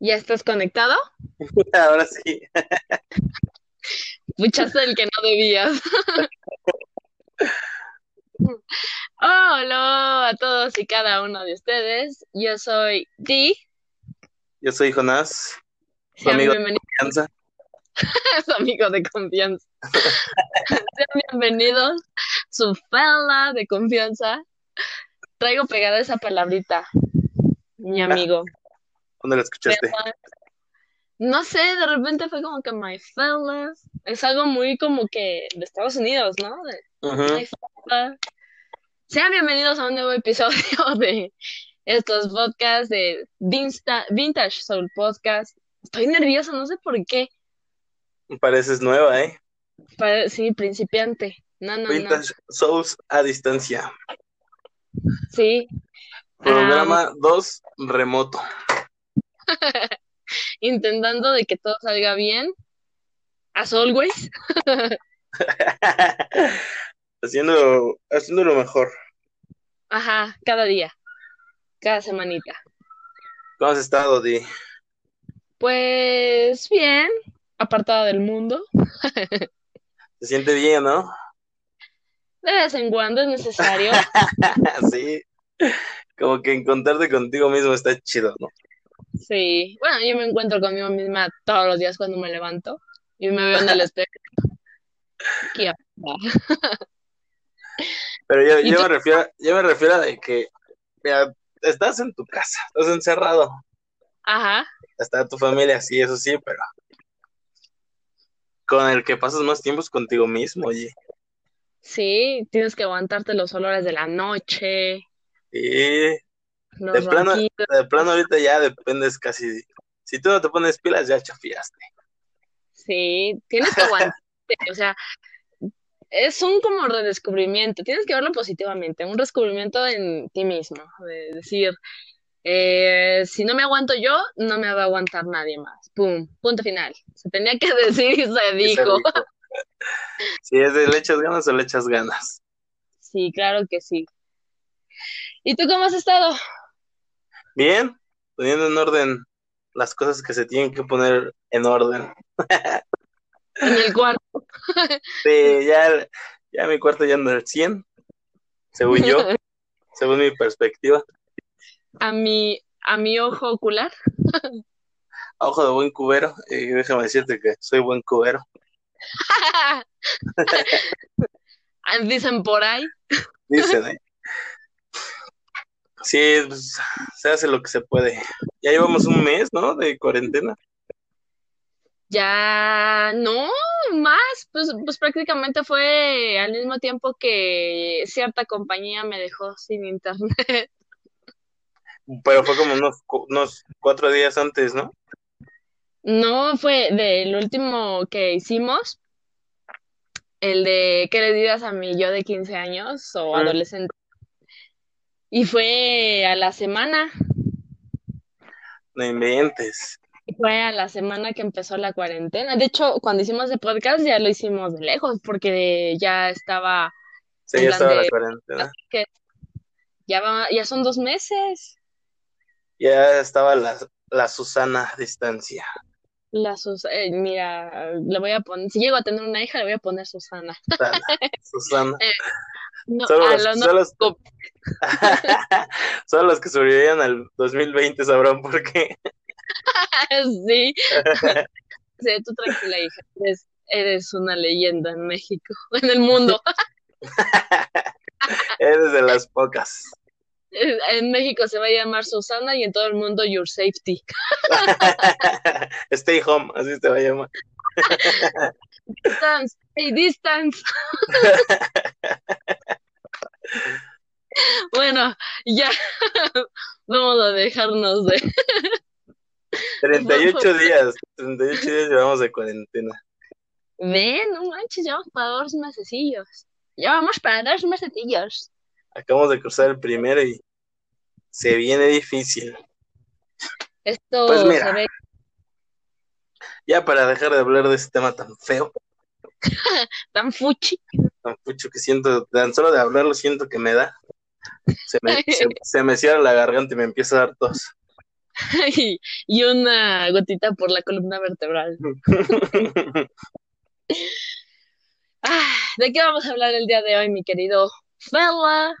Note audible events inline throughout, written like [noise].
¿Ya estás conectado? [laughs] Ahora sí. [laughs] Puchaste el que no debías. [laughs] Hola a todos y cada uno de ustedes. Yo soy Di. Yo soy Jonás, su Sean amigo de confianza. su amigo de confianza. Sean bienvenidos, su fella de confianza. Traigo pegada esa palabrita, mi amigo. ¿Dónde lo escuchaste? No sé, de repente fue como que my fella. Es algo muy como que de Estados Unidos, ¿no? De my fella. Sean bienvenidos a un nuevo episodio [laughs] de estos podcasts de Vinsta- Vintage Soul Podcast. Estoy nerviosa, no sé por qué. Pareces nueva, ¿eh? Pare- sí, principiante. No, no, no. Vintage Souls a distancia. Sí. Programa 2 remoto. [laughs] Intentando de que todo salga bien. As always. [laughs] haciendo, haciendo lo mejor. Ajá, cada día. Cada semanita. ¿Cómo has estado, Di? Pues bien, apartada del mundo. [laughs] Se siente bien, ¿no? De vez en cuando es necesario. sí. Como que encontrarte contigo mismo está chido, ¿no? Sí. Bueno, yo me encuentro conmigo misma todos los días cuando me levanto y me veo en el espejo. [laughs] ¿Qué? Pero yo, ¿Y yo me refiero, yo me refiero a de que mira, estás en tu casa, estás encerrado, Ajá. está tu familia, sí, eso sí, pero con el que pasas más tiempo es contigo mismo, oye. Sí, tienes que aguantarte los olores de la noche, Los de plano, de plano ahorita ya dependes casi, si tú no te pones pilas ya chafiaste. Sí, tienes que aguantarte. [laughs] O sea, es un como redescubrimiento. Tienes que verlo positivamente, un descubrimiento en ti mismo. De decir, eh, si no me aguanto yo, no me va a aguantar nadie más. Pum, punto final. Se tenía que [laughs] decir y se dijo. Si es de le echas ganas o le echas ganas. Sí, claro que sí. ¿Y tú cómo has estado? Bien, poniendo en orden las cosas que se tienen que poner en orden. En el cuarto. [laughs] Sí, ya, ya mi cuarto ya anda al 100, según yo, [laughs] según mi perspectiva. A mi, a mi ojo ocular. [laughs] A ojo de buen cubero, y déjame decirte que soy buen cubero. Dicen por ahí. Dicen, ¿eh? Sí, pues, se hace lo que se puede. Ya llevamos un mes, ¿no? De cuarentena. Ya no más, pues, pues prácticamente fue al mismo tiempo que cierta compañía me dejó sin internet. [laughs] Pero fue como unos, unos cuatro días antes, ¿no? No fue del último que hicimos, el de ¿qué le digas a mi yo de 15 años o adolescente? Y fue a la semana, No inventes. fue a la semana que empezó la cuarentena. De hecho, cuando hicimos el podcast ya lo hicimos de lejos porque ya estaba Sí, ya estaba la cuarentena. que ya va, ya son dos meses. Ya estaba la, la Susana a distancia. La Sus eh, mira, le voy a poner, si llego a tener una hija, le voy a poner Susana. Susana. [laughs] Susana. No, Solo los, lo no- solo los- solo los que sobrevivían al 2020 sabrán por qué. [laughs] sí. [laughs] Sí, tú tranquila, hija. Eres, eres una leyenda en México, [laughs] en el mundo. Eres de las pocas. En México se va a llamar Susana y en todo el mundo Your Safety. Stay home, así te va a llamar. Distance, hey, distance. Bueno, ya [laughs] vamos a dejarnos de 38 días, 38 días llevamos de cuarentena. Ven, no manches, ya vamos para dos mesecillos. Ya vamos para dos mesecillos. Acabamos de cruzar el primero y se viene difícil. Esto Pues mira. se ve Ya para dejar de hablar de ese tema tan feo, [laughs] tan fuchi. tan pucho que siento, tan solo de hablarlo siento que me da. se me, [laughs] se, se me cierra la garganta y me empieza a dar tos. [laughs] y, y una gotita por la columna vertebral. Ah, ¿De qué vamos a hablar el día de hoy, mi querido Fella?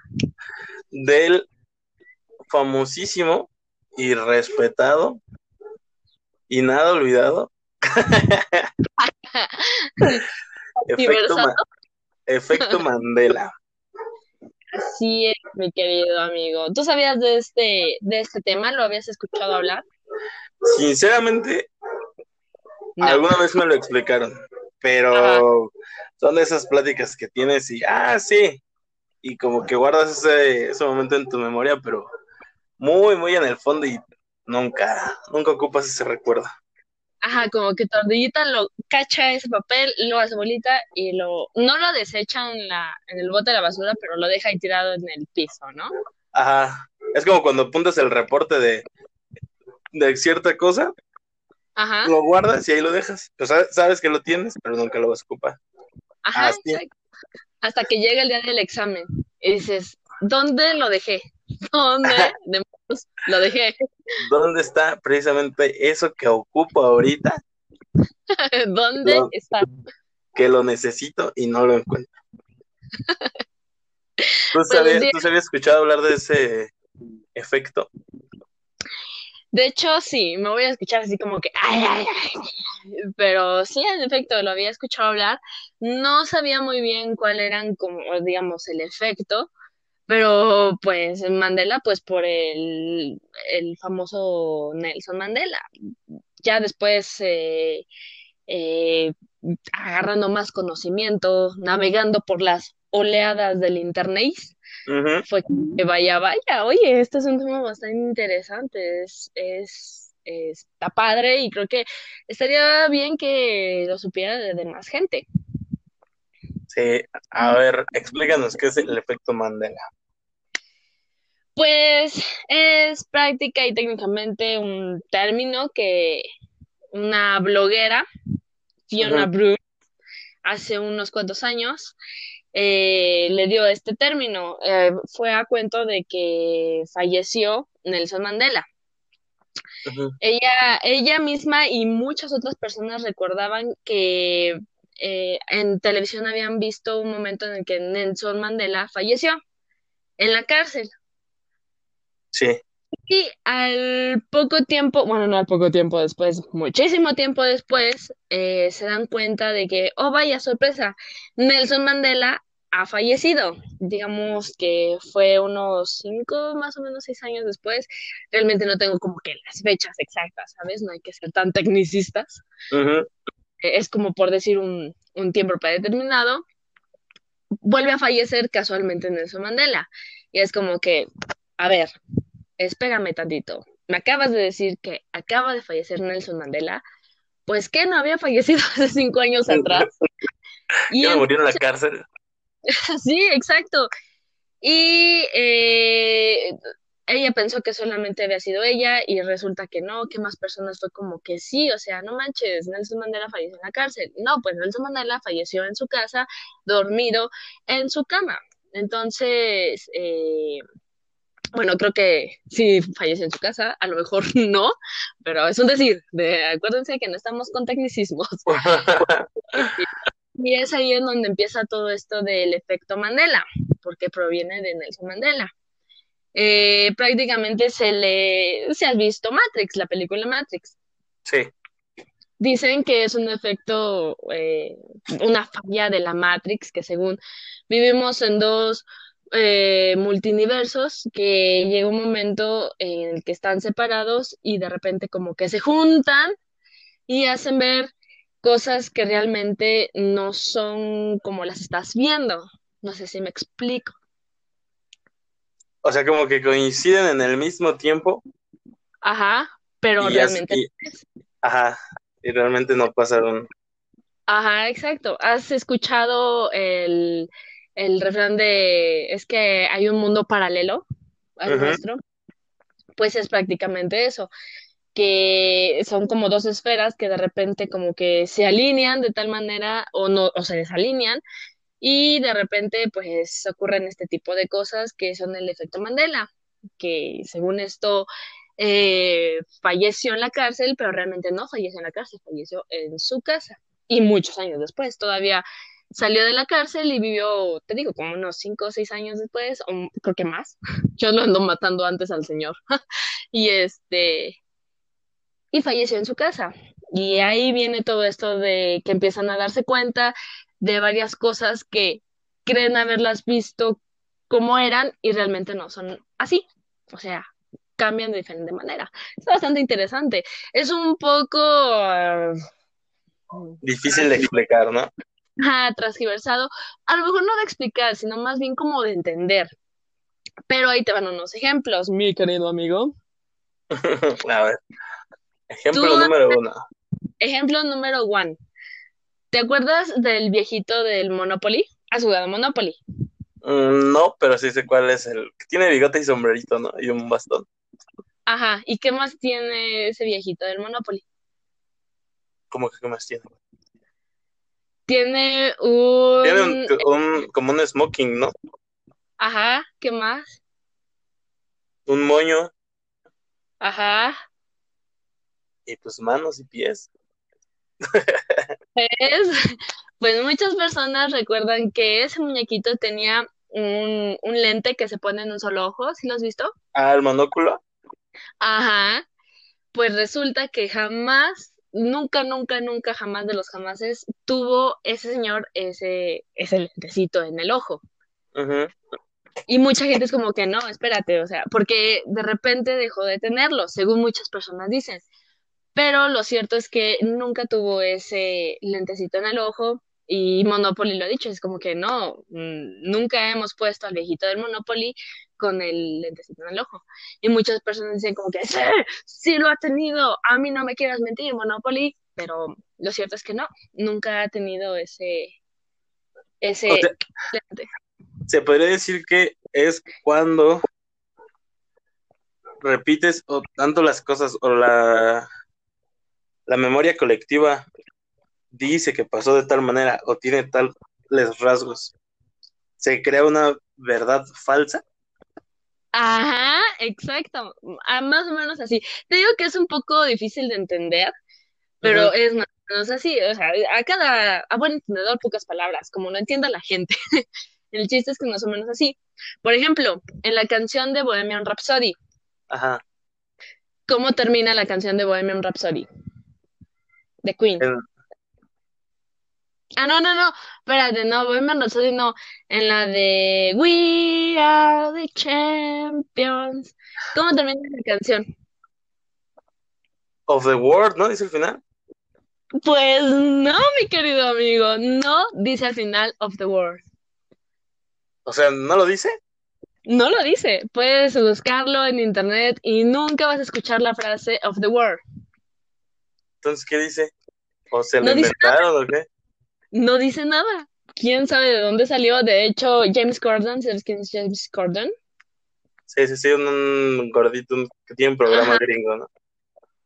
Del famosísimo y respetado y nada olvidado efecto, Ma- efecto [laughs] Mandela. Así es, mi querido amigo. ¿Tú sabías de este, de este tema? ¿Lo habías escuchado hablar? Sinceramente, No. alguna vez me lo explicaron, pero Ajá. son de esas pláticas que tienes y, ah, sí, y como que guardas ese, ese momento en tu memoria, pero muy, muy en el fondo y nunca, nunca ocupas ese recuerdo. Ajá, como que tu ardillita lo cacha ese papel, lo hace bolita y lo, no lo desecha en la, en el bote de la basura, pero lo deja ahí tirado en el piso, ¿no? Ajá, es como cuando apuntas el reporte de, de cierta cosa, Ajá, lo guardas y ahí lo dejas. O sea, sabes que lo tienes, pero nunca lo vas a ocupar. ajá. Hasta que llega el día del examen y dices, ¿dónde lo dejé? [laughs] ¿Dónde lo dejé? ¿Dónde está precisamente eso que ocupo ahorita, [laughs] ¿Dónde está? que lo necesito y no lo encuentro? [laughs] ¿Tú, Pero sabías. ¿Tú se habías escuchado hablar de ese efecto? De hecho, sí, me voy a escuchar así como que, ay, ay, ay. Pero sí, en efecto, lo había escuchado hablar. No sabía muy bien cuál eran, como, digamos, el efecto, pero pues Mandela, pues por el, el famoso Nelson Mandela. Ya después, eh, eh, agarrando más conocimiento, navegando por las oleadas del internet, fue que vaya, vaya, oye, este es un tema bastante interesante, es, es, está padre y creo que estaría bien que lo supiera de, de más gente. Sí, a ver, explícanos qué es el efecto Mandela. Pues es práctica y técnicamente un término que una bloguera, Fiona Ujú. Bruce, hace unos cuantos años, eh, le dio este término. Eh, fue a cuento de que falleció Nelson Mandela. Ella, ella misma y muchas otras personas recordaban que eh, en televisión habían visto un momento en el que Nelson Mandela falleció en la cárcel. Sí, Y al poco tiempo, bueno, no al poco tiempo después, muchísimo tiempo después, eh, se dan cuenta de que, oh, vaya sorpresa, Nelson Mandela ha fallecido. Digamos que fue unos cinco, más o menos seis años después. Realmente no tengo como que las fechas exactas, ¿sabes? No hay que ser tan tecnicistas. Eh, Es como por decir un, un tiempo predeterminado. Vuelve a fallecer casualmente Nelson Mandela. Y es como que, a ver, espérame tantito. Me acabas de decir que acaba de fallecer Nelson Mandela. Pues que no había fallecido [laughs] hace cinco años atrás. Y ¿Ya no en- murió en la cárcel? [laughs] Sí, exacto. Y eh, ella pensó que solamente había sido ella y resulta que no, que más personas fue como que sí, o sea, no manches, Nelson Mandela falleció en la cárcel. No, pues Nelson Mandela falleció en su casa, dormido en su cama. Entonces, eh, bueno, creo que sí falleció en su casa, a lo mejor [laughs] no, pero es un decir, de, acuérdense que no estamos con tecnicismos. [laughs] Y es ahí en donde empieza todo esto del efecto Mandela, porque proviene de Nelson Mandela. Eh, prácticamente se le, se has visto Matrix, la película Matrix. Sí, Dicen que es un efecto, eh, una falla de la Matrix, que según vivimos en dos eh, multiversos, que llega un momento en el que están separados y de repente como que se juntan y hacen ver cosas que realmente no son como las estás viendo. No sé si me explico. o sea, como que coinciden en el mismo tiempo Ajá, pero y, realmente... y- ajá, y realmente no pasaron. Ajá, exacto. ¿Has escuchado el, el refrán de es que hay un mundo paralelo al nuestro? Pues es prácticamente eso, que son como dos esferas que de repente como que se alinean de tal manera o no, o se desalinean Y de repente, pues ocurren este tipo de cosas que son el efecto Mandela, que según esto eh, falleció en la cárcel, pero realmente no falleció en la cárcel, falleció en su casa. Y muchos años después, todavía salió de la cárcel y vivió, te digo, como unos cinco o seis años después, o creo que más. [laughs] Yo lo ando matando antes al señor. [laughs] y este, y falleció en su casa. Y ahí viene todo esto de que empiezan a darse cuenta de varias cosas que creen haberlas visto como eran y realmente no son así. O sea, cambian de diferente manera. Es bastante interesante. Es un poco... Uh, Difícil de explicar, ¿no? Ah, transgiversado. A lo mejor no de explicar, sino más bien como de entender. Pero ahí te van unos ejemplos, mi querido amigo. [laughs] a ver. Ejemplo número uno. Ejemplo número one. ¿Te acuerdas del viejito del Monopoly? ¿Has jugado Monopoly? Mm, no, pero sí sé cuál es el que tiene bigote y sombrerito, ¿no? Y un bastón. Ajá, ¿y qué más tiene ese viejito del Monopoly? ¿Cómo que qué más tiene? Tiene un... Tiene un, como un smoking, ¿no? Ajá, ¿qué más? Un moño. Ajá. Y pues manos y pies. Pues, pues muchas personas recuerdan que ese muñequito tenía un, un lente que se pone en un solo ojo, ¿sí lo has visto? Ah, el monóculo. Ajá. Pues resulta que jamás, nunca, nunca, nunca, jamás de los jamases tuvo ese señor ese, ese lentecito en el ojo. Y mucha gente es como que no, espérate, o sea, porque de repente dejó de tenerlo, según muchas personas dicen. Pero lo cierto es que nunca tuvo ese lentecito en el ojo y Monopoly lo ha dicho, es como que no, mm, nunca hemos puesto al viejito del Monopoly con el lentecito en el ojo. Y muchas personas dicen como que sí, sí lo ha tenido, a mí no me quieras mentir, Monopoly, pero lo cierto es que no, nunca ha tenido ese, ese lente. Se podría decir que es cuando repites o tanto las cosas o la la memoria colectiva dice que pasó de tal manera o tiene tales rasgos, se crea una verdad falsa. Ajá, exacto, ah, más o menos así. Te digo que es un poco difícil de entender, pero es más o menos así, o sea, a cada, a buen entendedor pocas palabras, como no entienda la gente. [laughs] El chiste es que más o menos así. Por ejemplo, en la canción de Bohemian Rhapsody. Ajá. ¿Cómo termina la canción de Bohemian Rhapsody? de Queen. Ah, no, no, no, espérate, no, Bohemian Rhapsody no, en la de We Are the Champions. ¿Cómo termina la canción? Of the World, ¿no? Dice el final. Pues no, mi querido amigo, no dice al final of the world. O sea, ¿no lo dice? No lo dice. Puedes buscarlo en internet y nunca vas a escuchar la frase of the world. Entonces, ¿qué dice? ¿O se lo inventaron o qué? No dice nada. ¿Quién sabe de dónde salió? De hecho, James Corden, ¿sabes quién es James Corden? Sí, sí, sí, un, gordito que tiene un programa gringo, ¿no?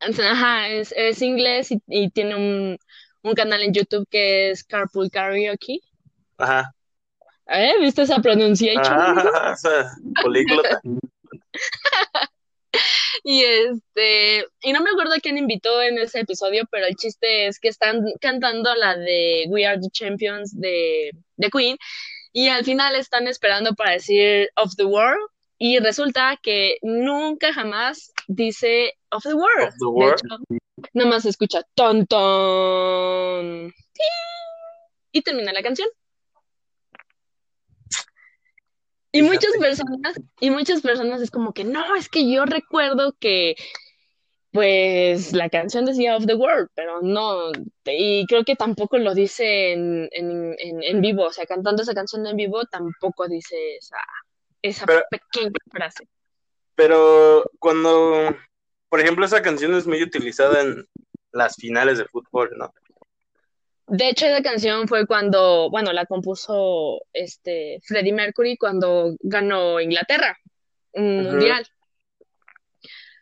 Ajá, es, es inglés y, tiene un, un, canal en YouTube que es Carpool Karaoke. Ajá. ¿Eh? ¿Viste esa pronunciación? Ajá, [laughs] esa políglota. [laughs] Y este, y no me acuerdo quién invitó en ese episodio, pero el chiste es que están cantando la de We Are the Champions de, de Queen, y al final están esperando para decir of the world, y resulta que nunca jamás dice of the world. Of the world. nada más se escucha ton ton y termina la canción. Y muchas personas, y muchas personas es como que no, es que yo recuerdo que pues la canción decía of the world, pero no, y creo que tampoco lo dice en, en, en, vivo, o sea, cantando esa canción en vivo tampoco dice esa, esa pequeña frase. Pero cuando, por ejemplo, esa canción es muy utilizada en las finales de fútbol, ¿no? De hecho, esa canción fue cuando, bueno, la compuso este Freddie Mercury cuando ganó Inglaterra un mundial.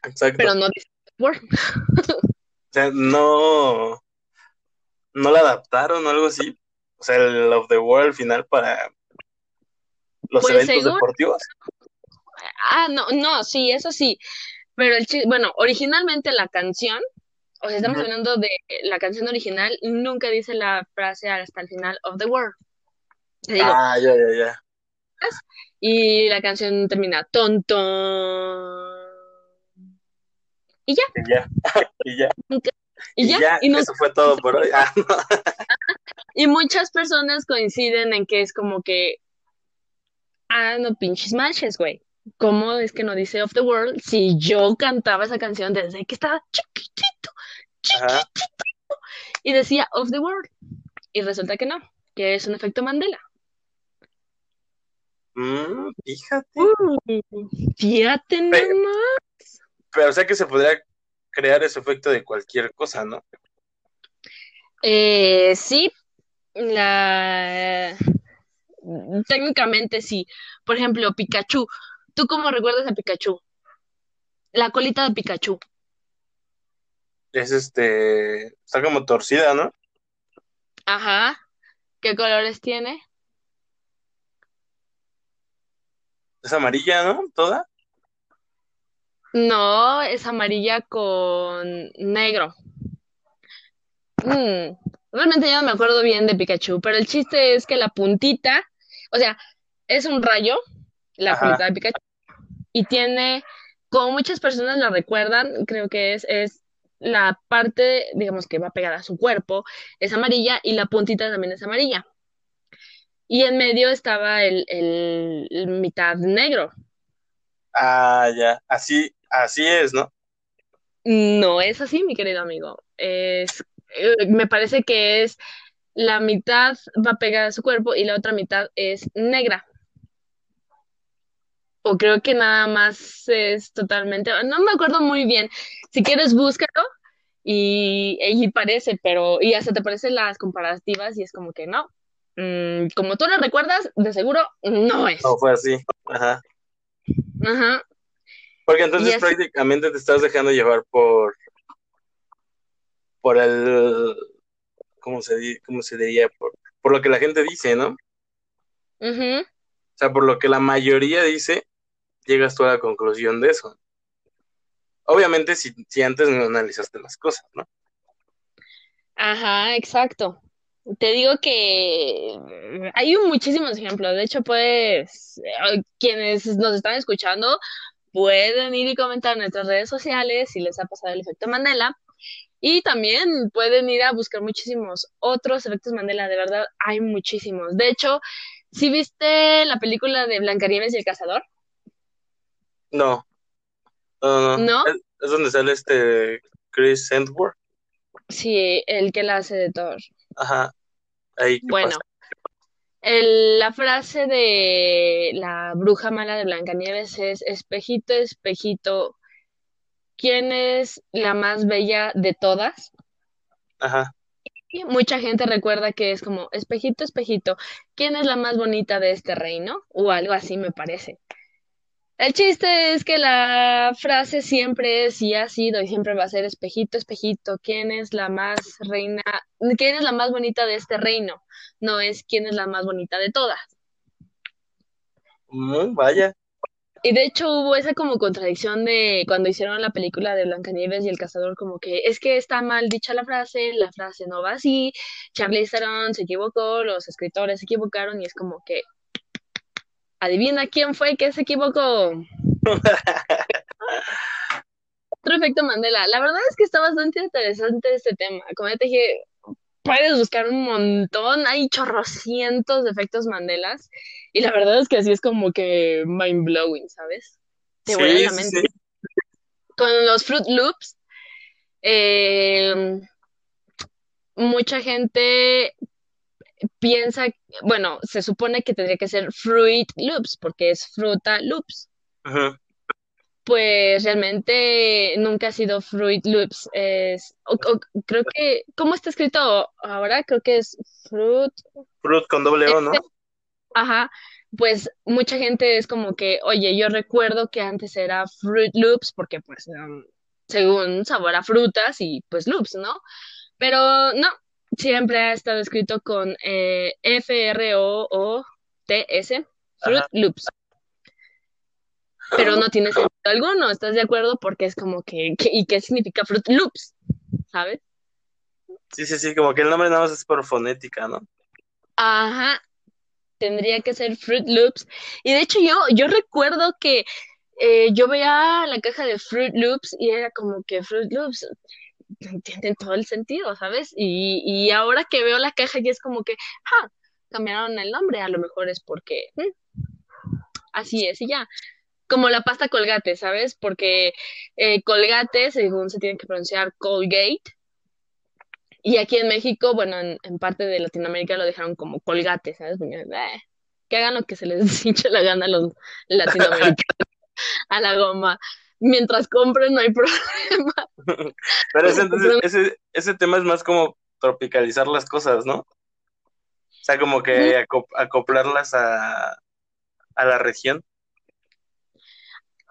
Exacto. Pero no dice [laughs] o sea, no, no la adaptaron o algo así. O sea, el of the world final para los Pues eventos seguro. deportivos. Ah, no, no, sí, eso sí. Pero el bueno, originalmente la canción, o sea, estamos hablando de la canción original, nunca dice la frase hasta el final of the world. Te digo, Ah, ya, ya, ya. y la canción termina tonto. Y ya, Y ya, [laughs] y ya. y ya, y no- eso fue todo por hoy. Ah, no. [laughs] Y muchas personas coinciden en que es como que, ah, no pinches manches, güey. ¿Cómo es que no dice of the world si yo cantaba esa canción desde que estaba chiquitito, Ajá. y decía of the world? Y resulta que no, que es un efecto Mandela. Mm, fíjate. Uh, fíjate Pero- nomás. Pero o sea que se podría crear ese efecto de cualquier cosa, ¿no? Eh, sí, la... técnicamente sí. Por ejemplo, Pikachu. ¿Tú cómo recuerdas a Pikachu? La colita de Pikachu. Es este, está como torcida, ¿no? Ajá. ¿Qué colores tiene? Es amarilla, ¿no? Toda. No, es amarilla con negro. Mm, realmente ya no me acuerdo bien de Pikachu, pero el chiste es que la puntita, o sea, es un rayo, la Ajá. puntita de Pikachu, y tiene, como muchas personas la recuerdan, creo que es, es la parte, digamos, que va pegada a su cuerpo, es amarilla y la puntita también es amarilla. Y en medio estaba el, el- el mitad negro. Ah, ya. Así, así es, ¿no? No es así, mi querido amigo. Es, eh, me parece que es la mitad va pegada a su cuerpo y la otra mitad es negra. O creo que nada más es totalmente, no me acuerdo muy bien. Si quieres, búscalo y, y parece, pero, y hasta te parecen las comparativas y es como que no. Mm, como tú lo recuerdas, de seguro no es. No fue así. Ajá. Ajá. Porque entonces así- prácticamente te estás dejando llevar por por el ¿cómo se cómo se diría? Por, por lo que la gente dice, ¿no? Ujú. O sea, por lo que la mayoría dice, llegas tú a la conclusión de eso. Obviamente si, si antes no analizaste las cosas, ¿no? Ajá, exacto. Te digo que hay muchísimos ejemplos. De hecho, pues, eh, quienes nos están escuchando pueden ir y comentar en nuestras redes sociales si les ha pasado el efecto Mandela. Y también pueden ir a buscar muchísimos otros efectos Mandela. De verdad, hay muchísimos. De hecho, si viste la película de Blancanieves y el Cazador? No. No, no. ¿No? Es, es donde sale este Chris Hemsworth. Sí, el que la hace de Thor. Ajá. Ahí, ¿qué Bueno, pasa? el- la frase de la bruja mala de Blancanieves es, espejito, espejito, ¿quién es la más bella de todas? Ajá. Y mucha gente recuerda que es como, espejito, espejito, ¿quién es la más bonita de este reino? O algo así me parece. El chiste es que la frase siempre es y ha sido y siempre va a ser espejito, espejito, ¿quién es la más reina? ¿Quién es la más bonita de este reino? No es quién es la más bonita de todas. Mm, vaya. Y de hecho hubo esa como contradicción de cuando hicieron la película de Blancanieves y el Cazador, como que es que está mal dicha la frase, la frase no va así, Charlize Theron se equivocó, los escritores se equivocaron y es como que adivina quién fue que se equivocó. [laughs] Otro efecto Mandela. La verdad es que está bastante interesante este tema. Como ya te dije, puedes buscar un montón, hay chorrocientos de efectos Mandelas y la verdad es que así es como que mind blowing, ¿sabes? Te Sí, la mente. sí. Con los Fruit Loops, eh, mucha gente piensa, bueno, se supone que tendría que ser Fruit Loops porque es fruta loops. Ajá. Pues realmente nunca ha sido Fruit Loops. Es, o- o- creo que, ¿cómo está escrito ahora? Creo que es Fruit. Fruit con doble O, ¿no? Ajá. Pues mucha gente es como que, oye, yo recuerdo que antes era Fruit Loops porque pues um, según sabor a frutas y pues loops, ¿no? Pero no, siempre ha estado escrito con eh, F-R-O-O-T-S, Fruit Ajá. Loops. Pero no tiene sentido alguno, ¿estás de acuerdo? Porque es como que, que- ¿y qué significa Fruit Loops? ¿Sabes? Sí, sí, sí, como que el nombre nada más es por fonética, ¿no? Ajá, tendría que ser Fruit Loops. Y de hecho yo, yo recuerdo que eh, yo veía la caja de Fruit Loops y era como que Fruit Loops [laughs] tienen todo el sentido, ¿sabes? Y, y ahora que veo la caja ya es como que, ah, cambiaron el nombre, a lo mejor es porque mm, así es y ya. Como la pasta Colgate, ¿sabes? Porque eh, Colgate, según se tiene que pronunciar Colgate, y aquí en México, bueno, en, en parte de Latinoamérica lo dejaron como Colgate, ¿sabes? Porque, eh, que hagan lo que se les [laughs] hinche la gana a los [laughs] latinoamericanos a la goma. Mientras compren no hay problema. [laughs] Pero ese, entonces, ese, ese tema es más como tropicalizar las cosas, ¿no? O sea, como que acop acoplarlas a, a la región.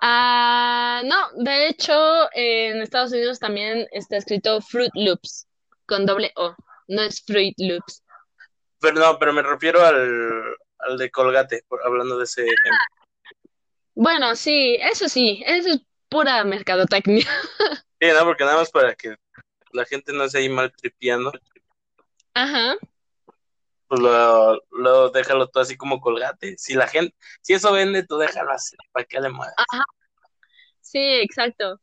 Ah, no, de hecho, en Estados Unidos también está escrito Fruit Loops con doble O, no es Fruit Loops. Pero no, pero me refiero al, al de Colgate, por, hablando de ese ejemplo. Bueno, sí, eso sí, eso es pura mercadotecnia. [laughs] Sí, no, porque nada más para que la gente no se ahí mal tripeando, Ajá, pues lo, lo déjalo todo así como Colgate. Si la gente, si eso vende, tú déjalo así, ¿para qué le mueves? ajá, sí, exacto.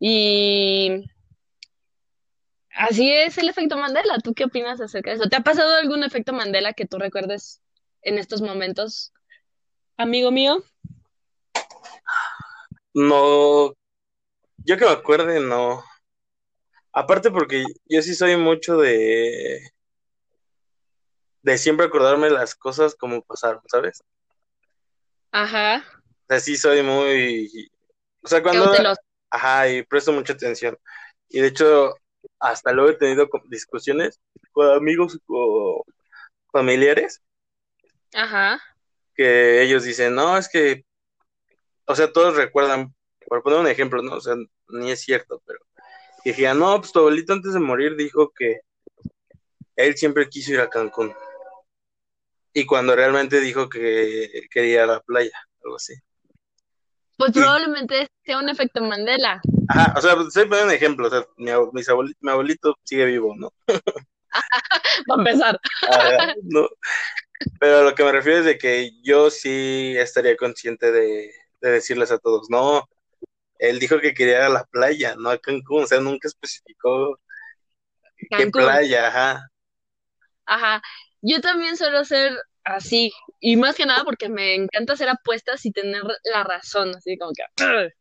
Y así es el efecto Mandela. ¿Tú qué opinas acerca de eso? ¿Te ha pasado algún efecto Mandela que tú recuerdes en estos momentos, amigo mío? No, yo que me acuerde, no. Aparte porque yo sí soy mucho de de siempre acordarme las cosas como pasaron, ¿sabes? Ajá, O sea, sí soy muy, o sea, cuando, ajá, y presto mucha atención. Y de hecho, hasta luego he tenido discusiones con amigos o familiares Ajá, que ellos dicen, no, es que, o sea, todos recuerdan, por poner un ejemplo, ¿no? O sea, ni es cierto, pero que dijeron, no, pues tu abuelito antes de morir dijo que él siempre quiso ir a Cancún. Y cuando realmente dijo que quería a la playa, algo así. pues probablemente sea un efecto Mandela. Ajá, o sea, estoy poniendo un ejemplo, o sea, mi, mis abueli- mi abuelito sigue vivo, ¿no? [laughs] Para empezar. Ajá, no. Pero a lo que me refiero es de que yo sí estaría consciente de, de decirles a todos, no, él dijo que quería ir a la playa, no a Cancún, o sea, nunca especificó qué Cancún. playa, ajá. Ajá. Yo también suelo ser así. Y más que nada porque me encanta hacer apuestas y tener la razón. Así como que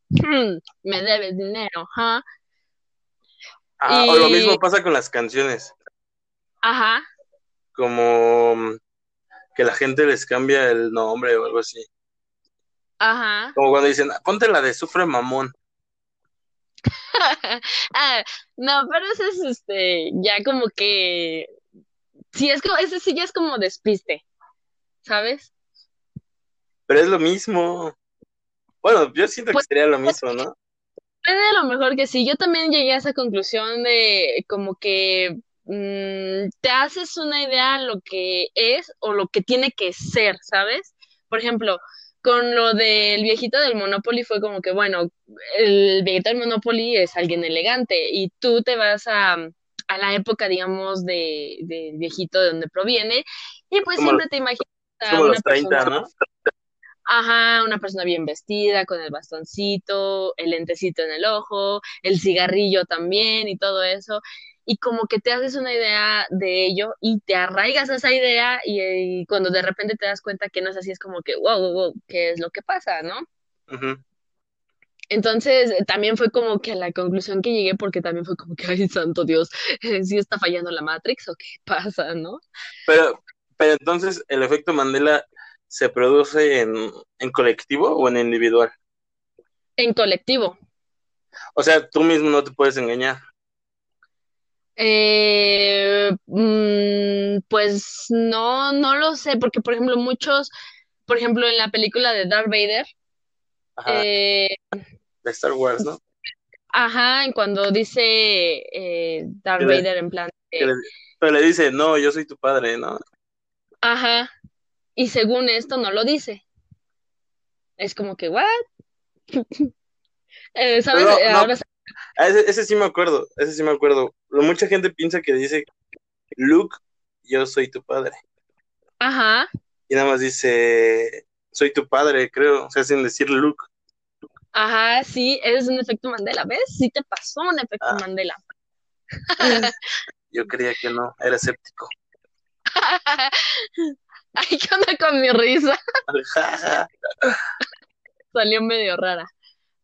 [clears throat] me debes dinero. Ajá. Ah, O lo mismo pasa con las canciones, Ajá. como que la gente les cambia el nombre o algo así. Ajá. Como cuando dicen, ponte la de Sufre Mamón. [laughs] Ah, no, pero eso es este, ya como que. Sí, es como, ese sí ya es como despiste. ¿Sabes? Pero es lo mismo. Bueno, yo siento que Pues- sería lo mismo, ¿no? Puede a lo mejor que sí. Yo también llegué a esa conclusión de como que mm, te haces una idea lo que es o lo que tiene que ser, ¿sabes? Por ejemplo, con lo del viejito del Monopoly fue como que, bueno, el viejito del Monopoly es alguien elegante y tú te vas a, a la época, digamos, de, del viejito de donde proviene y pues Como- siempre te imaginas Es a como una los 30, persona ¿no? Ajá, una persona bien vestida, con el bastoncito, el lentecito en el ojo, el cigarrillo también y todo eso. Y como que te haces una idea de ello y te arraigas a esa idea y, y cuando de repente te das cuenta que no es así, es como que, wow, wow, wow, ¿qué es lo que pasa, no? Entonces, también fue como que a la conclusión que llegué, porque también fue como que, ay, santo Dios, [laughs] ¿sí está fallando la Matrix o qué pasa, no? Pero, pero entonces, ¿el efecto Mandela se produce en, en colectivo o en individual? En colectivo. O sea, tú mismo no te puedes engañar. Eh, mm, pues no, no lo sé, porque por ejemplo muchos, por ejemplo en la película de Darth Vader, Ajá, eh, de Star Wars, ¿no? ajá, en cuando dice eh, Darth le- Vader en plan, le, pero le dice, no, yo soy tu padre, ¿no? Ajá. Y según esto no lo dice. Es como que, ¿what? [laughs] Eh, ¿Sabes? Ese, sí me acuerdo, ese sí me acuerdo. Mucha gente piensa que dice, Luke, yo soy tu padre. Ajá. Y nada más dice, soy tu padre, creo, o sea, sin decir Luke. Ajá, sí, es un efecto Mandela, ¿ves? Sí te pasó un efecto ah. Mandela. [laughs] Yo creía que no, era escéptico. [laughs] Ay, ¿qué onda con mi risa? [laughs] Salió medio rara.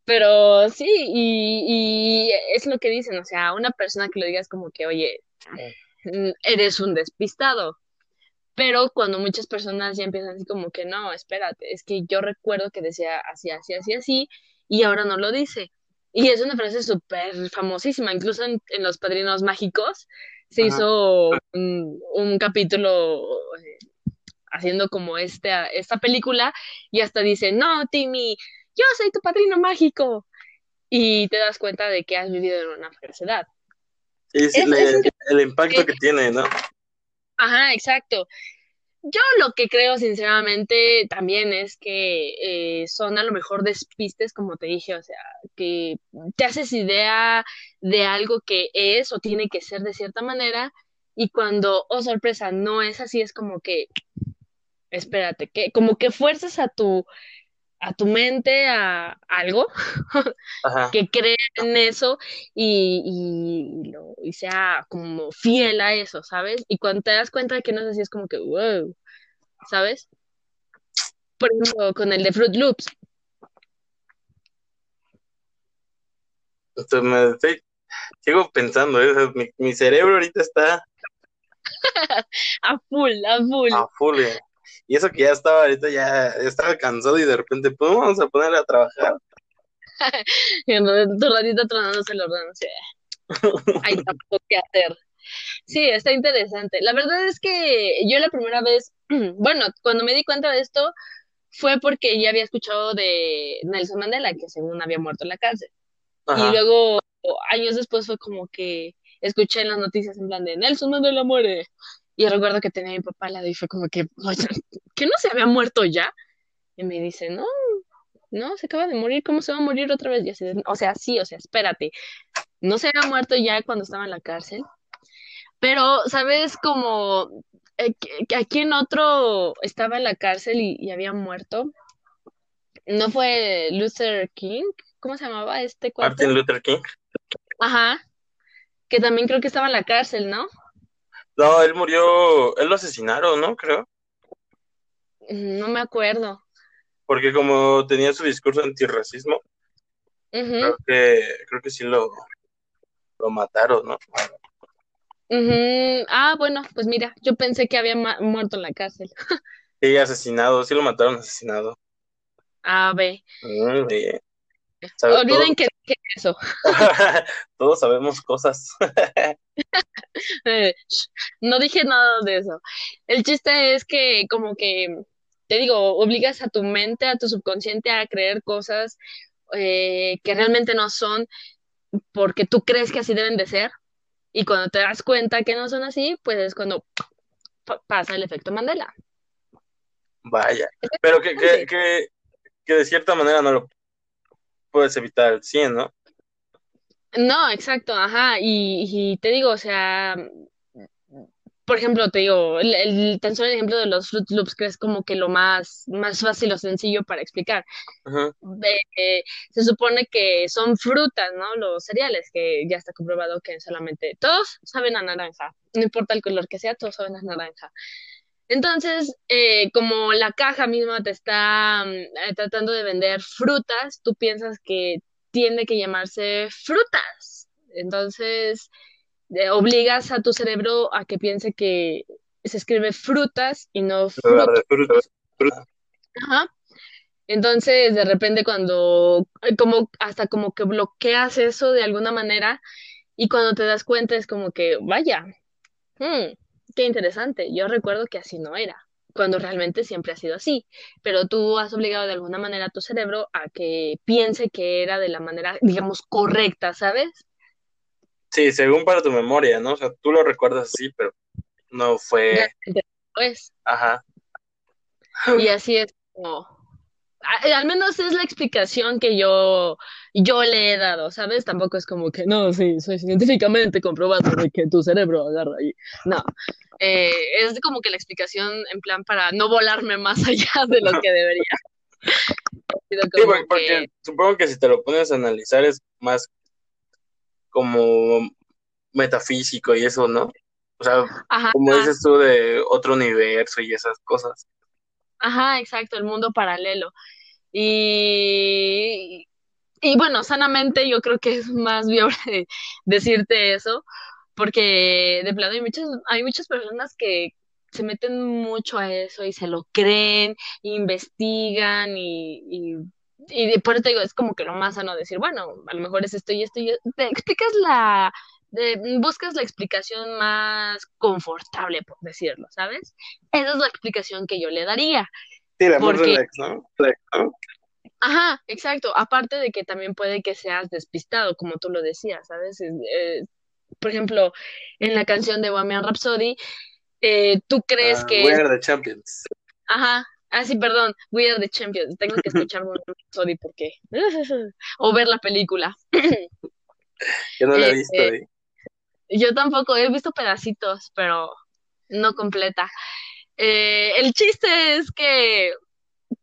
Pero sí, y, es lo que dicen, o sea, una persona que lo digas como que, oye, mm, eres un despistado. Pero cuando muchas personas ya empiezan así como que, no, espérate, es que yo recuerdo que decía así, así, así, así, y ahora no lo dice. Y es una frase súper famosísima, incluso en, Los Padrinos Mágicos se hizo un, capítulo eh, haciendo como este, esta película y hasta dice, no, Timmy, yo soy tu padrino mágico. Y te das cuenta de que has vivido en una falsedad. Sí, sí, el impacto que tiene, ¿no? Ajá, exacto. Yo lo que creo sinceramente también es que eh, son a lo mejor despistes, como te dije, o sea, que te haces idea de algo que es o tiene que ser de cierta manera y cuando, oh sorpresa, no es así, es como que, espérate, que como que fuerzas a tu a tu mente a algo que cree en eso y, y, sea como fiel a eso, ¿sabes? Y cuando te das cuenta de que no es así, es como que, wow, ¿sabes? Por ejemplo, con el de Fruit Loops. me sigo pensando, ¿eh? mi, mi, cerebro ahorita está [laughs] a full, a full. A full, eh. Y eso que ya estaba ahorita, ya, estaba cansado y de repente, pues vamos a ponerle a trabajar. [laughs] y tu ratito tronándose los [laughs] dedos, hay tampoco que hacer. Sí, está interesante. La verdad es que yo la primera vez, [clears throat] bueno, cuando me di cuenta de esto, fue porque ya había escuchado de Nelson Mandela, que según había muerto en la cárcel. Y luego, años después, fue como que escuché en las noticias en plan de Nelson Mandela muere. Y recuerdo que tenía a mi papá al lado y fue como que, [laughs] ¿que no se había muerto ya? Y me dice, no, no, se acaba de morir, ¿cómo se va a morir otra vez? Y así, o sea, sí, o sea, espérate, no se había muerto ya cuando estaba en la cárcel, pero, ¿sabes? Como, eh, ¿a quién otro estaba en la cárcel y, había muerto? ¿No fue Luther King? ¿Cómo se llamaba este cuarto? Martin Luther King. Ajá, que también creo que estaba en la cárcel, ¿no? No, él murió, él lo asesinaron, ¿no? Creo. No me acuerdo. Porque como tenía su discurso antirracismo, creo que creo que sí lo, lo mataron, ¿no? Ah, bueno, pues mira, yo pensé que había muerto en la cárcel. [laughs] sí, asesinado, sí lo mataron asesinado. Ah, ve. Mm, Olviden que dije eso. [laughs] Todos sabemos cosas. [laughs] no dije nada de eso. El chiste es que como que, te digo, obligas a tu mente, a tu subconsciente a creer cosas eh, que realmente no son porque tú crees que así deben de ser. Y cuando te das cuenta que no son así, pues es cuando pasa el efecto Mandela. Vaya, pero que, que, que, que de cierta manera no lo puedes evitar el 100, ¿no? No, exacto, ajá, y, te digo, o sea, por ejemplo, te digo, el, tan solo el ejemplo de los Fruit Loops, que es como que lo más, más fácil o sencillo para explicar. se supone que son frutas, ¿no? Los cereales, que ya está comprobado que solamente todos saben a naranja, no importa el color que sea, todos saben a naranja. Entonces, eh, como la caja misma te está mm, eh, tratando de vender frutas, tú piensas que tiene que llamarse frutas. Entonces, eh, obligas a tu cerebro a que piense que se escribe frutas y no frutas. Ajá. Entonces, de repente cuando, como, hasta como que bloqueas eso de alguna manera y cuando te das cuenta es como que, vaya, hmm, Qué interesante. Yo recuerdo que así no era, cuando realmente siempre ha sido así. Pero tú has obligado de alguna manera a tu cerebro a que piense que era de la manera, digamos, correcta, ¿sabes? Sí, según para tu memoria, ¿no? O sea, tú lo recuerdas así, pero no fue. Ajá. Y así es como. Al menos es la explicación que yo, yo le he dado, ¿sabes? Tampoco es como que, no, sí, soy científicamente comprobado de que tu cerebro agarra ahí. No. Eh, es como que la explicación en plan para no volarme más [laughs] allá de lo que debería. Sí, porque, supongo que si te lo pones a analizar es más como metafísico y eso, ¿no? O sea, como dices tú, de otro universo y esas cosas. Ajá, exacto, el mundo paralelo. Y, y bueno, sanamente yo creo que es más viable [laughs] decirte eso, porque de plano hay muchas, hay muchas personas que se meten mucho a eso y se lo creen, investigan y, y, y por eso te digo, es como que lo más sano decir, bueno, a lo mejor es esto y esto y te explicas la, buscas la explicación más confortable, por decirlo, ¿sabes? Esa es la explicación que yo le daría. Sí, la más relax, ¿no? Ajá, exacto. Aparte de que también puede que seas despistado, como tú lo decías, ¿sabes? por ejemplo, en la canción de Bohemian Rhapsody, eh, tú crees uh, que... We are the champions. Ajá. Ah, sí, perdón. We are the champions. Tengo que escuchar Bohemian [laughs] Rhapsody porque... [laughs] o ver la película. Yo no la he visto. Eh, eh. Yo tampoco, he visto pedacitos, pero no completa. Eh, el chiste es que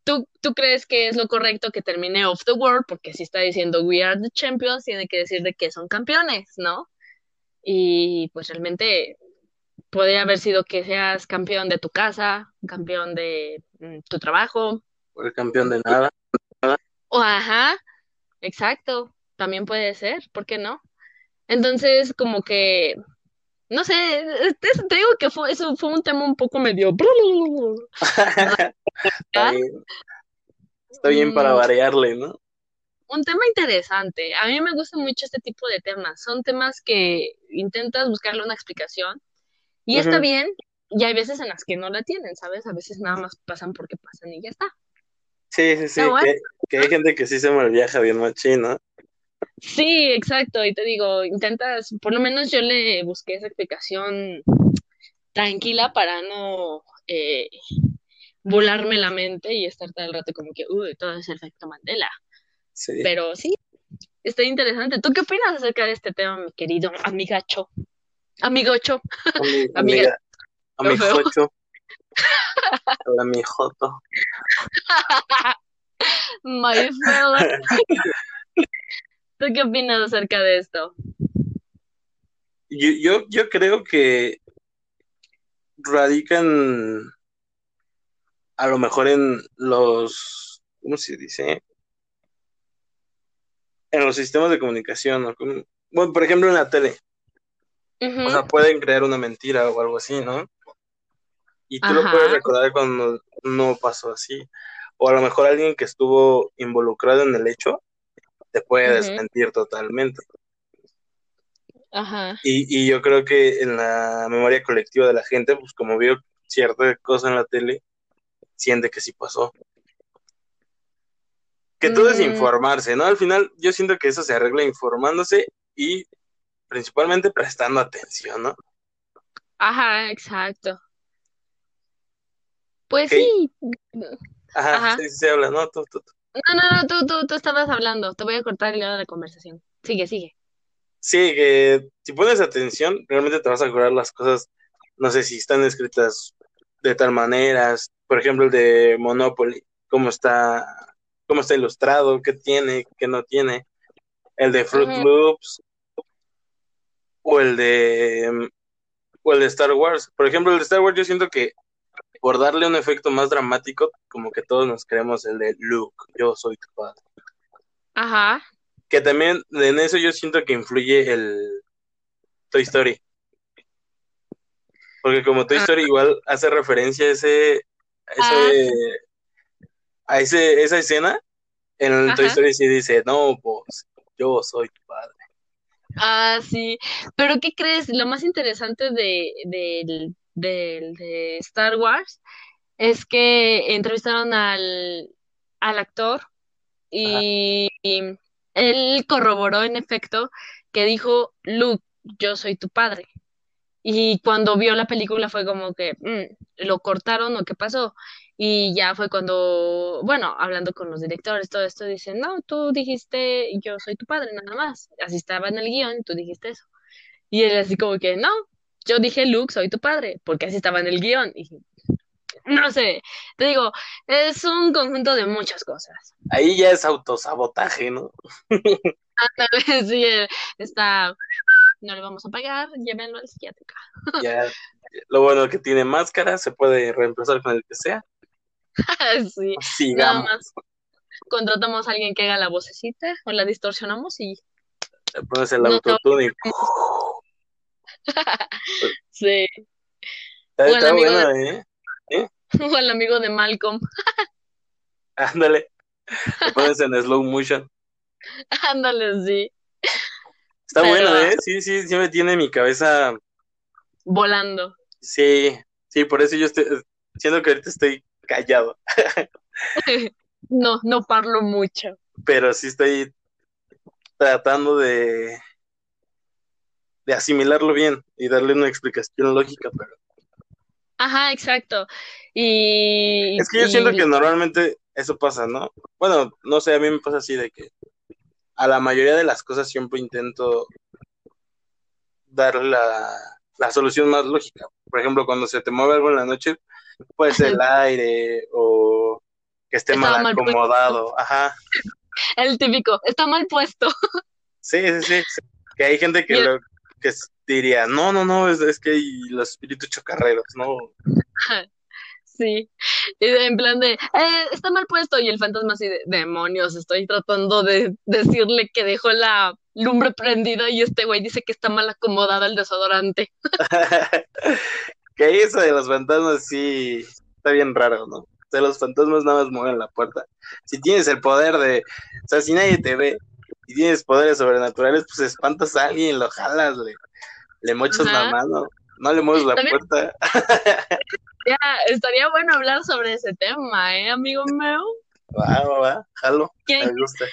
tú, tú crees que es lo correcto que termine Off the World, porque si está diciendo We are the champions, tiene que decir de que son campeones, ¿no? Y pues realmente podría haber sido que seas campeón de tu casa, campeón de mm, tu trabajo. O el campeón de nada. O ajá, exacto, también puede ser, ¿por qué no? Entonces, como que, no sé, te, digo que fue, eso fue un tema un poco medio... [laughs] Está bien, Está bien para mm. variarle, ¿no? Un tema interesante. A mí me gusta mucho este tipo de temas. Son temas que intentas buscarle una explicación y está bien, y hay veces en las que no la tienen, ¿sabes? A veces nada más pasan porque pasan y ya está. Sí, sí, sí. Que, hay gente que sí se me viaja bien machín, ¿no? Sí, exacto. Y te digo, intentas, por lo menos yo le busqué esa explicación tranquila para no eh, volarme la mente y estar todo el rato como que, uy, todo es el efecto Mandela. Sí. Pero sí, está interesante. ¿Tú qué opinas acerca de este tema, mi querido amigacho? Amigocho. [laughs] Amiga. Amigocho. [laughs] Hola, mi joto. My. [laughs] ¿Tú qué opinas acerca de esto? Yo, yo, yo creo que radican a lo mejor en los, ¿cómo se dice? En los sistemas de comunicación, ¿no? Bueno, por ejemplo, en la tele. O sea, pueden crear una mentira o algo así, ¿no? Y tú lo puedes recordar cuando no pasó así. O a lo mejor alguien que estuvo involucrado en el hecho te puede desmentir totalmente. Ajá. Y, y yo creo que en la memoria colectiva de la gente, pues como vio cierta cosa en la tele, siente que sí pasó. Que todo es mm. informarse, ¿no? Al final yo siento que eso se arregla informándose y principalmente prestando atención, ¿no? Ajá, exacto. Pues sí. Ajá, sí, sí, habla, ¿no? Tú, tú, tú. No, no, no, tú, tú, tú estabas hablando. Te voy a cortar el lado de la conversación. Sigue, sigue. Sí, que si pones atención, realmente te vas a acordar las cosas, no sé si están escritas de tal manera, por ejemplo, el de Monopoly, cómo está, cómo está ilustrado, qué tiene, qué no tiene. El de Fruit Loops, o el de o el de Star Wars. Por ejemplo, el de Star Wars yo siento que por darle un efecto más dramático, como que todos nos creemos el de Luke, yo soy tu padre. Ajá. Que también en eso yo siento que influye el Toy Story. Porque como Toy Story igual hace referencia a ese, a, ese, ah. a ese, esa escena, en el Toy Story sí dice, no, pues yo soy tu padre. Ah, sí. Pero ¿qué crees? Lo más interesante de, de, de Star Wars es que entrevistaron al, al actor y, él corroboró en efecto que dijo Luke, yo soy tu padre. Y cuando vio la película fue como que, mm, ¿lo cortaron o qué pasó? Y ya fue cuando, bueno, hablando con los directores, todo esto, dicen, no, tú dijiste, yo soy tu padre, nada más. Así estaba en el guion, tú dijiste eso. Y él así como que, no, yo dije, Luke, soy tu padre, porque así estaba en el guion. Y no sé, te digo, es un conjunto de muchas cosas. Ahí ya es autosabotaje, ¿no? [laughs] Ándale, sí, está, no le vamos a pagar, llévenlo al psiquiátrico. Ya, lo bueno que tiene máscara, se puede reemplazar con el que sea. [laughs] sí, Sigamos. nada más contratamos a alguien que haga la vocecita o la distorsionamos y Le pones el No, autotune [laughs] sí, está, amigo, [laughs] bueno, ¿eh? o el amigo de Malcolm, [laughs] Ándale. Le pones en slow motion. ándale, sí, Está Pero- bueno, ¿eh? Sí, sí, sí me tiene mi cabeza. volando. Sí, sí, por eso yo estoy. Siento que ahorita estoy callado, No, no parlo mucho. pero sí estoy tratando de. De asimilarlo bien y darle una explicación lógica, pero. Ajá, exacto. Y, Es que yo y- siento que normalmente eso pasa, ¿no? Bueno, no sé, a mí me pasa así de que a la mayoría de las cosas siempre intento dar la, la solución más lógica. Por ejemplo, cuando se te mueve algo en la noche, puede ser el aire o que esté Estaba mal acomodado. Ajá. el típico, está mal puesto. Sí, sí, sí. Que hay gente que, lo, que diría, no, no, no, es, es que hay los espíritus chocarreros, ¿no? [laughs] Sí, en plan de, eh, está mal puesto, y el fantasma así de, demonios, estoy tratando de decirle que dejó la lumbre prendida y este güey dice que está mal acomodado el desodorante. [laughs] [laughs] que eso de los fantasmas sí está bien raro, ¿no? O sea, los fantasmas nada más mueven la puerta. Si tienes el poder de, o sea, si nadie te ve y tienes poderes sobrenaturales, pues espantas a alguien, lo jalas, le, le mochas la Ajá. mano, no le mueves la También- puerta. [laughs] Ya, estaría bueno hablar sobre ese tema, ¿eh, amigo mío? Va, va, va, jalo, me ¿Quién, gusta.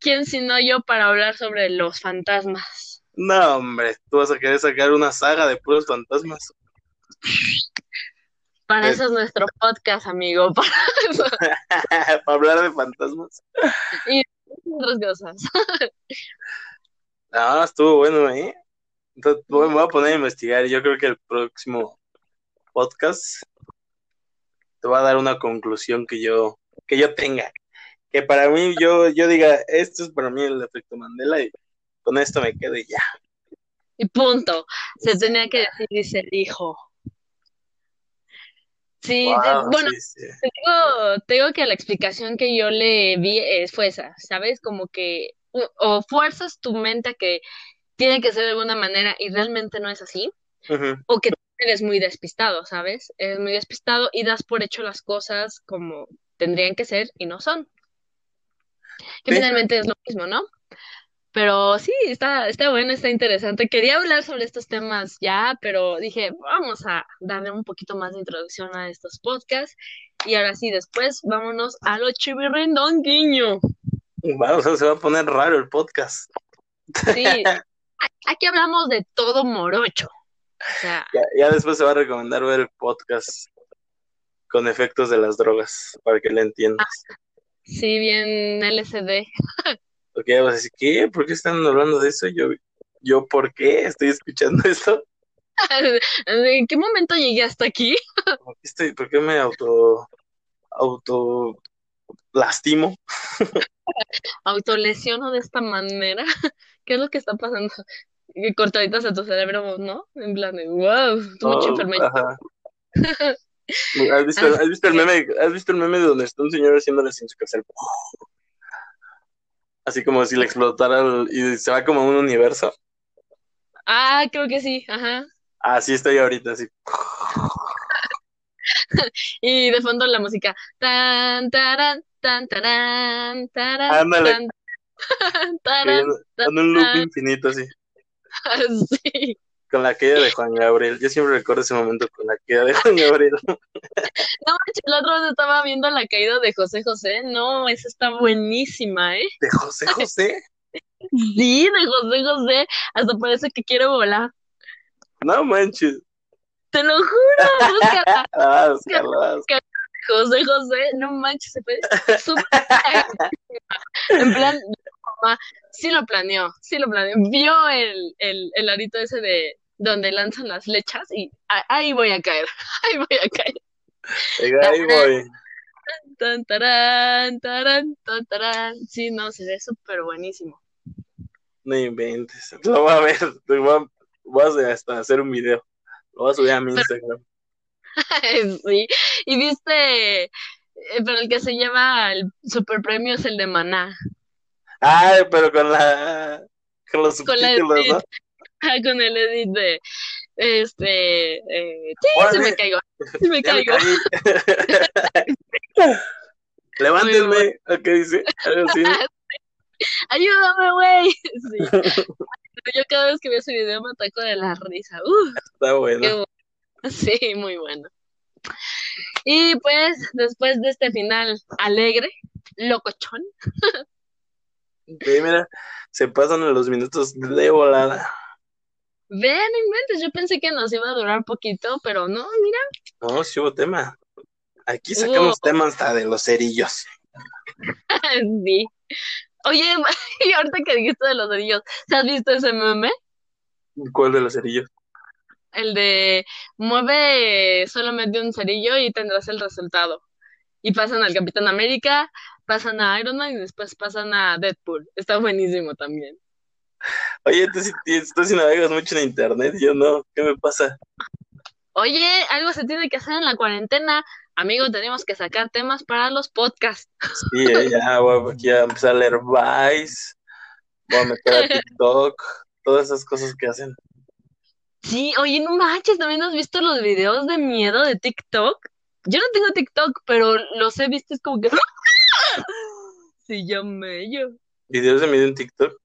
quién sino yo para hablar sobre los fantasmas? No, hombre, tú vas a querer sacar una saga de puros fantasmas. Para Es- eso es nuestro podcast, amigo, [laughs] para eso [laughs] Para hablar de fantasmas. y otras cosas. No, estuvo bueno, ¿eh? Entonces, me voy a poner a investigar. Yo creo que el próximo podcast te va a dar una conclusión que yo, que yo tenga. Que para mí, yo, yo diga, esto es para mí el efecto Mandela y con esto me quedo y ya. Y punto. Se tenía que decir y se dijo. Sí, Wow, bueno, sí, sí. Te digo, te digo que la explicación que yo le vi eh, fue esa, ¿sabes? Como que o, fuerzas tu mente a que tiene que ser de alguna manera y realmente no es así, o que tú eres muy despistado, ¿sabes? Eres muy despistado y das por hecho las cosas como tendrían que ser y no son. Que Sí. finalmente es lo mismo, ¿no? Pero sí, está, está bueno, está interesante. Quería hablar sobre estos temas ya, pero dije, vamos a darle un poquito más de introducción a estos podcasts. Y ahora sí, después vámonos a lo chivirrindón, guiño. Vamos, se va a poner raro el podcast. Sí, aquí hablamos de todo morocho. O sea, Ya, ya después se va a recomendar ver el podcast con efectos de las drogas, para que le entiendas. sí, bien LSD. [laughs] Porque ya vas a decir, ¿qué? ¿Por qué están hablando de eso? Yo, yo, ¿por qué estoy escuchando [laughs] esto? ¿En qué momento llegué hasta aquí? ¿Por qué, estoy, por qué me auto, auto lastimo? [laughs] Autolesiono de esta manera. [laughs] ¿Qué es lo que está pasando? Cortaditas a tu cerebro, ¿no? En plan de, wow, Oh, enfermedad. ajá. ¿Has visto, has visto el meme, ¿Has visto el meme donde está un señor haciéndole sin su casa? Así como si le explotara el- y se va como un universo. Ah, creo que sí, ajá. Así estoy ahorita, así. [laughs] Y de fondo la música. Tan, taran, tan, taran, taran, Ándale. tan, taran, En, en un loop infinito, así. [laughs] Sí. Con la caída de Juan Gabriel. Yo siempre recuerdo ese momento con la caída de Juan Gabriel. [laughs] No [laughs] la otra vez estaba viendo la caída de José José. No, esa está buenísima, ¿eh? De José José. [laughs] Sí, de José José, hasta parece que quiere volar. No manches. Te lo juro, búscala. [laughs] Ah, búscala. José José, no manches, se fue súper. En plan, mamá, sí lo planeó, sí lo planeó. Vio el, el, el arito ese de donde lanzan las flechas y ahí voy a caer, ahí voy a caer. Venga, ahí voy. Tan, tarán, tarán, tan, tarán. Sí, no, se ve súper buenísimo. No inventes. Lo voy a ver. Voy a, voy a hasta hacer un video. Lo voy a subir a mi Instagram. [laughs] Sí, y viste, eh, pero el que se lleva el super premio es el de Maná, Ay, pero con la. Con los Con subtítulos, ¿no? Ah, [laughs] con el edit de, este, eh, sí, Órale. se me caigo, se me [laughs] me caigo. caí. [laughs] Levántenme. ¿o ¿Qué dice? Algo así. [laughs] Ayúdame, güey. Sí. Yo cada vez que veo ese video me ataco de la risa. Uf, Está bueno. bueno. Sí, muy bueno. Y pues, después de este final alegre, locochón, Sí, mira, se pasan los minutos de volada. Vean, no inventes, yo pensé que nos iba a durar poquito, pero no, mira, No, sí hubo tema. Aquí sacamos Hubo. temas hasta de los cerillos. [laughs] sí. Oye, [laughs] y ahorita que dijiste de los cerillos, ¿te has visto ese meme? ¿Cuál de los cerillos? El de mueve solamente un cerillo y tendrás el resultado. Y pasan al Capitán América, pasan a Iron Man y después pasan a Deadpool. Está buenísimo también. Oye, tú sí, tú sí navegas mucho en internet, yo no. ¿Qué me pasa? Oye, algo se tiene que hacer en la cuarentena. Amigo, tenemos que sacar temas para los podcasts. Sí, eh, ya voy aquí a empezar a leer Vice, voy a meter a TikTok, todas esas cosas que hacen. Sí, oye, no manches, ¿también has visto los videos de miedo de TikTok? Yo no tengo TikTok, pero los he visto, es como que... [laughs] Sí, yo mello. Videos de miedo en TikTok.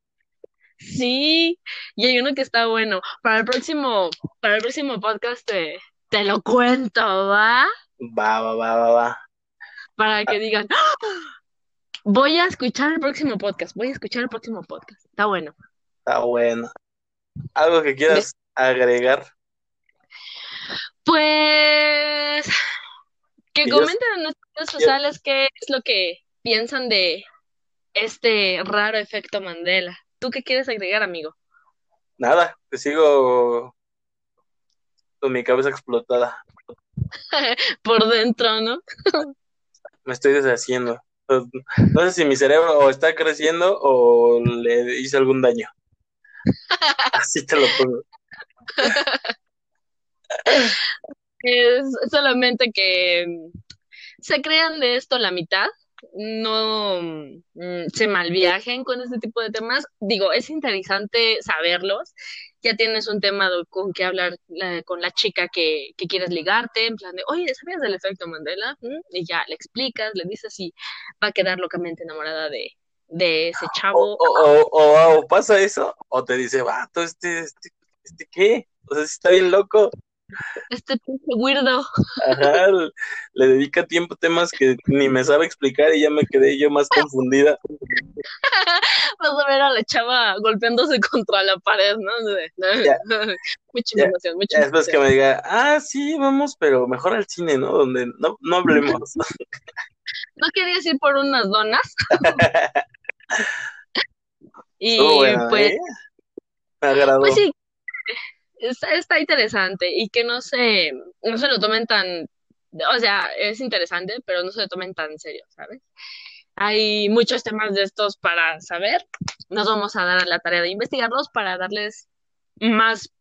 Sí, y hay uno que está bueno. Para el próximo, para el próximo podcast te, te lo cuento, ¿va? Va, va, va, va, va. Para que digan, ¡Ah! voy a escuchar el próximo podcast, voy a escuchar el próximo podcast. Está bueno. Está bueno. ¿Algo que quieras agregar? Pues que comenten en nuestras redes sociales qué es lo que piensan de este raro efecto Mandela. ¿Tú qué quieres agregar, amigo? Nada, te sigo con mi cabeza explotada. [laughs] Por dentro, ¿no? Me estoy deshaciendo. Pues, No sé si mi cerebro o está creciendo o le hice algún daño. [laughs] Así te lo pongo. Es solamente que se crean de esto la mitad, no mm, se malviajen con este tipo de temas. Digo, es interesante saberlos. Ya tienes un tema con que hablar la- con la chica que, que quieres ligarte, en plan de, oye, ¿sabías del efecto Mandela? ¿Mm? Y ya le explicas, le dices y va a quedar locamente enamorada de, de ese O, chavo. o, o, o- o pasa eso, o te dice, vato, este, este, este, ¿qué? O sea, si está bien loco. Este pinche weirdo. Ajá, le, dedica tiempo a temas que ni me sabe explicar y ya me quedé yo más confundida. Vas a ver a la chava golpeándose [laughs] contra la pared, ¿no? Ya. Mucha Ya. información, mucha Ya después que me diga, ah, sí, vamos, pero mejor al cine, ¿no? Donde no, no hablemos. [laughs] ¿No querías ir por unas donas? [laughs] Y bueno, pues, ¿eh? Me agradó. pues sí, está, está interesante y que no se, no se lo tomen tan, o sea, es interesante, pero no se lo tomen tan en serio, ¿sabes? Hay muchos temas de estos para saber. Nos vamos a dar a la tarea de investigarlos para darles más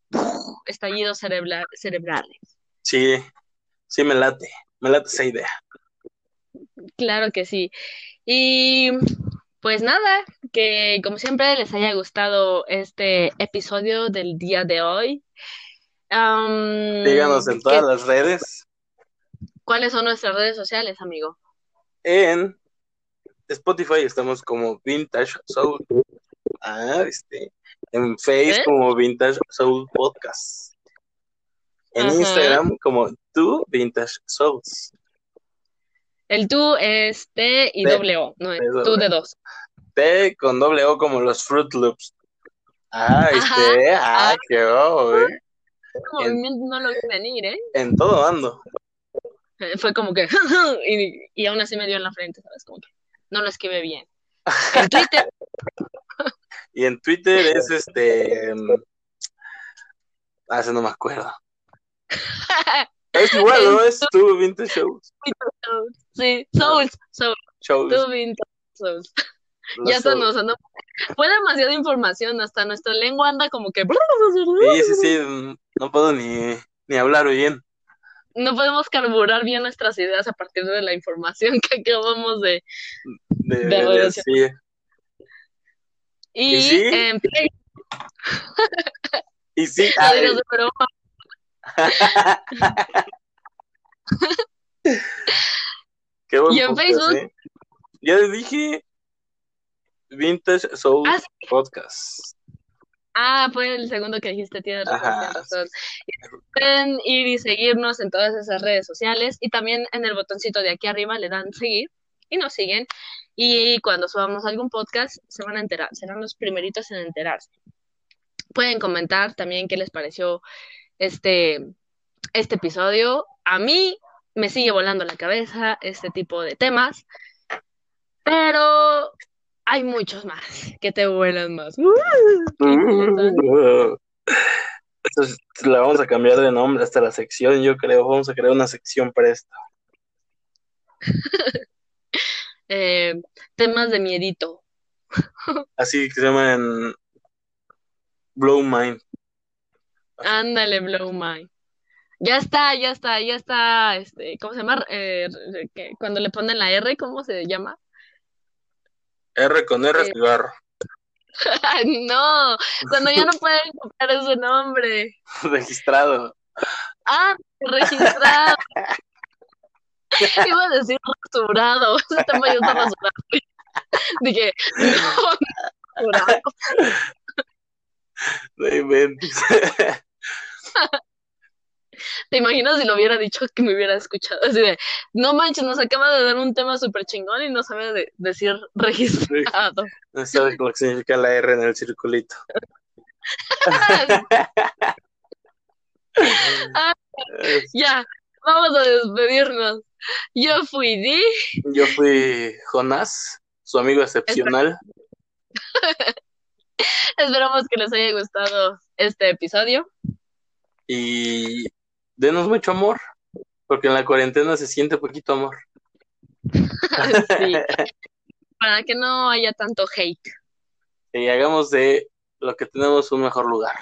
estallidos cerebra- cerebrales. Sí, sí me late, me late esa idea. Claro que sí. Y pues nada, que como siempre les haya gustado este episodio del día de hoy. Am, Síganos en que- todas las redes, ¿cuáles son nuestras redes sociales, amigo? en Spotify estamos como Vintage Soul. Ah, este, en Face ¿Eh? como Vintage Soul Podcast. En Ajá. Instagram como Tu Vintage Souls. El tú es T y O, no es tú de dos. T con doble O como los Fruit Loops. Ah, este, ah, qué bobo, ¿eh? movimiento no lo vi venir, ¿eh? En todo ando. Eh, Fue como que, [laughs] y, y aún así me dio en la frente, ¿sabes? Como que no lo escribe bien. [laughs] En Twitter, Y en Twitter es este. mm, Ah, ese no me acuerdo. [laughs] Es igual, ¿no? Es tu Vintage Shows. sí, Souls, Souls, shows. tú Vintage Souls. Los Ya nos andamos. [laughs] Fue demasiada información, hasta nuestra lengua anda como que. Sí, sí, sí. mm, No puedo ni, ni hablar bien. No podemos carburar bien nuestras ideas a partir de la información [laughs] que acabamos de. De, De sí. Y, ¿Y sí? en Facebook, [laughs] Y sí, qué buen ¿Y en podcast, Facebook? ¿eh? Ya les dije Vintage Soul Ah, sí. Podcast. Ah, fue el segundo que dijiste, tienes razón, Pueden ir y seguirnos en todas esas redes sociales y también en el botoncito de aquí arriba le dan seguir y nos siguen. Y cuando subamos algún podcast se van a enterar, serán los primeritos en enterarse. Pueden comentar también qué les pareció este, este episodio. A mí me sigue volando la cabeza este tipo de temas, pero hay muchos más que te vuelan más. [laughs] Entonces, la vamos a cambiar de nombre hasta la sección, yo creo. Vamos a crear una sección para esto. [laughs] Eh, temas de miedito. [laughs] Así que se llaman Blow Mind. Ándale, blow my. Ya está, ya está, ya está, este, ¿cómo se llama? Eh, cuando le ponen la R, ¿cómo se llama? R con R, Eh. cigarro. [laughs] No, cuando ya no [laughs] pueden copiar ese nombre. Registrado. Ah, registrado. Iba a decir rasurado. [laughs] Ese tema ya está rasurado. Dije, no, rasurado. No inventes. ¿Te imaginas si lo hubiera dicho que me hubiera escuchado? Así de, no manches, nos acaba de dar un tema súper chingón y no sabe de- decir registrado. No sabes lo que significa la R en el circulito. [laughs] Ya, vamos a despedirnos. Yo fui Di. Yo fui Jonás, su amigo excepcional. [laughs] Esperamos que les haya gustado este episodio. Y denos mucho amor, porque en la cuarentena se siente poquito amor. [laughs] Sí. [laughs] Para que no haya tanto hate. Y hagamos de lo que tenemos un mejor lugar.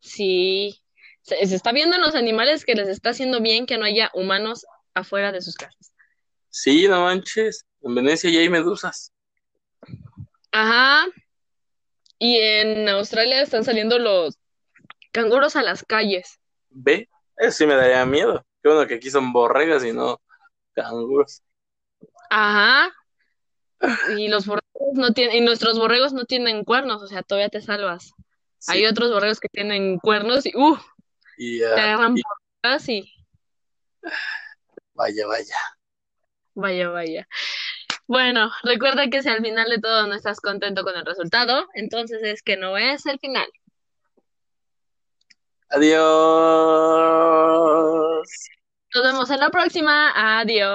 Sí. Se, se está viendo en los animales que les está haciendo bien que no haya humanos afuera de sus casas. Sí, no manches. En Venecia ya hay medusas. Ajá. Y en Australia están saliendo los canguros a las calles. Ve, eso sí me daría miedo. Qué bueno que aquí son borregas y no canguros. Ajá. Y los borregos no tienen, y nuestros borregos no tienen cuernos, o sea, todavía te salvas. Sí. Hay otros borregos que tienen cuernos y uh, Y, te ah, agarran y- por y vaya, vaya. vaya, vaya. Bueno, recuerda que si al final de todo no estás contento con el resultado, entonces es que no es el final. Adiós. Nos vemos en la próxima. Adiós.